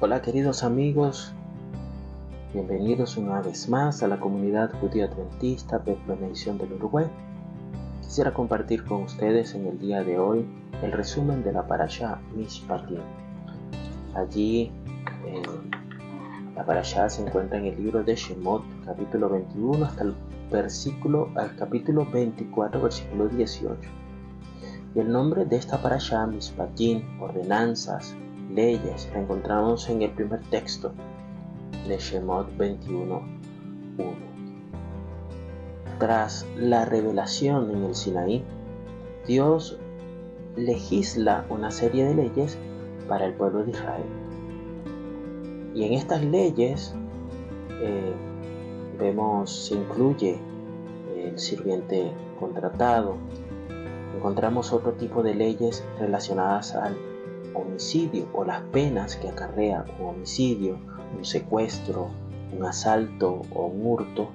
Hola queridos amigos, bienvenidos una vez más a la comunidad judía adventista Nation del Uruguay. Quisiera compartir con ustedes en el día de hoy el resumen de la parasha Mishpatim. Allí eh, la parasha se encuentra en el libro de Shemot, capítulo 21 hasta el versículo al capítulo 24, versículo 18. Y el nombre de esta parasha Mishpatim, ordenanzas, leyes la encontramos en el primer texto de Shemot 21.1. Tras la revelación en el Sinaí, Dios legisla una serie de leyes para el pueblo de Israel. Y en estas leyes eh, vemos, se incluye el sirviente contratado, encontramos otro tipo de leyes relacionadas al homicidio o las penas que acarrea un homicidio, un secuestro, un asalto o un hurto,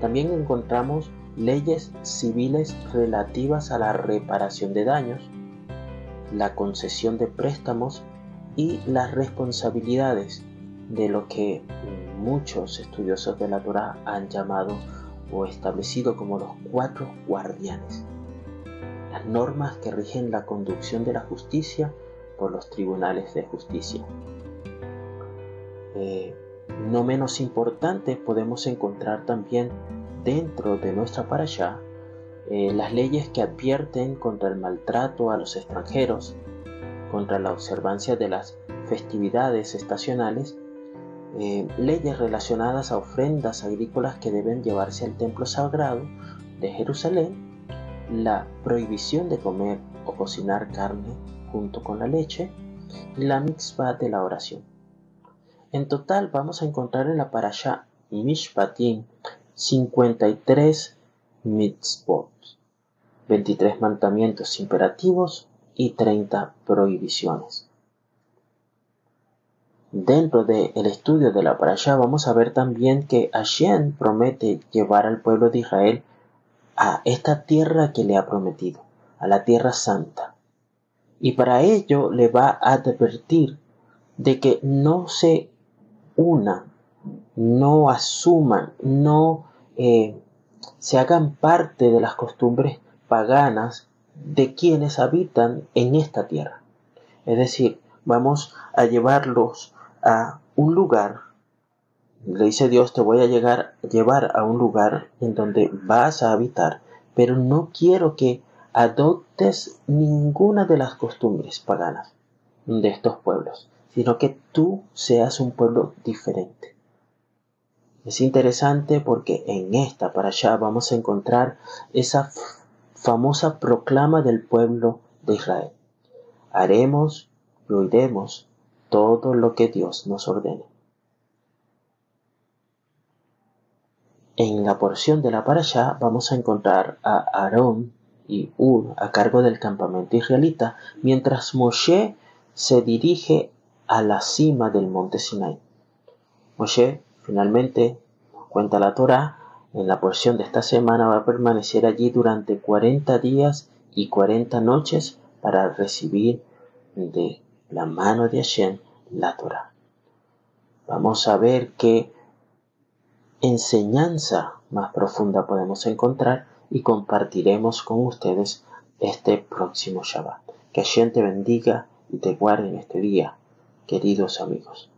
también encontramos leyes civiles relativas a la reparación de daños, la concesión de préstamos y las responsabilidades de lo que muchos estudiosos de la Torah han llamado o establecido como los cuatro guardianes, las normas que rigen la conducción de la justicia por los tribunales de justicia. Eh, no menos importante, podemos encontrar también dentro de nuestra parasha eh, las leyes que advierten contra el maltrato a los extranjeros, contra la observancia de las festividades estacionales, eh, leyes relacionadas a ofrendas agrícolas que deben llevarse al templo sagrado de Jerusalén, la prohibición de comer o cocinar carne junto con la leche y la mitzvah de la oración. En total vamos a encontrar en la parasha Mishpatim 53 mitzvot, 23 mandamientos imperativos y 30 prohibiciones. Dentro del estudio de la parasha vamos a ver también que Hashem promete llevar al pueblo de Israel a esta tierra que le ha prometido, a la tierra santa y para ello le va a advertir de que no se una, no asuman, no eh, se hagan parte de las costumbres paganas de quienes habitan en esta tierra. Es decir, vamos a llevarlos a un lugar, le dice Dios, te voy a llegar, llevar a un lugar en donde vas a habitar, pero no quiero que adoptes ninguna de las costumbres paganas de estos pueblos, sino que tú seas un pueblo diferente. Es interesante porque en esta para allá vamos a encontrar esa famosa proclama del pueblo de Israel. Haremos y oiremos todo lo que Dios nos ordene. En la porción de la para allá vamos a encontrar a Aarón y Ur a cargo del campamento israelita, mientras Moshe se dirige a la cima del monte Sinai. Moshe, finalmente, cuenta la Torah, en la porción de esta semana va a permanecer allí durante 40 días y 40 noches para recibir de la mano de Hashem la Torah. Vamos a ver qué enseñanza más profunda podemos encontrar y compartiremos con ustedes este próximo Shabbat. Que Hashem te bendiga y te guarde en este día, queridos amigos.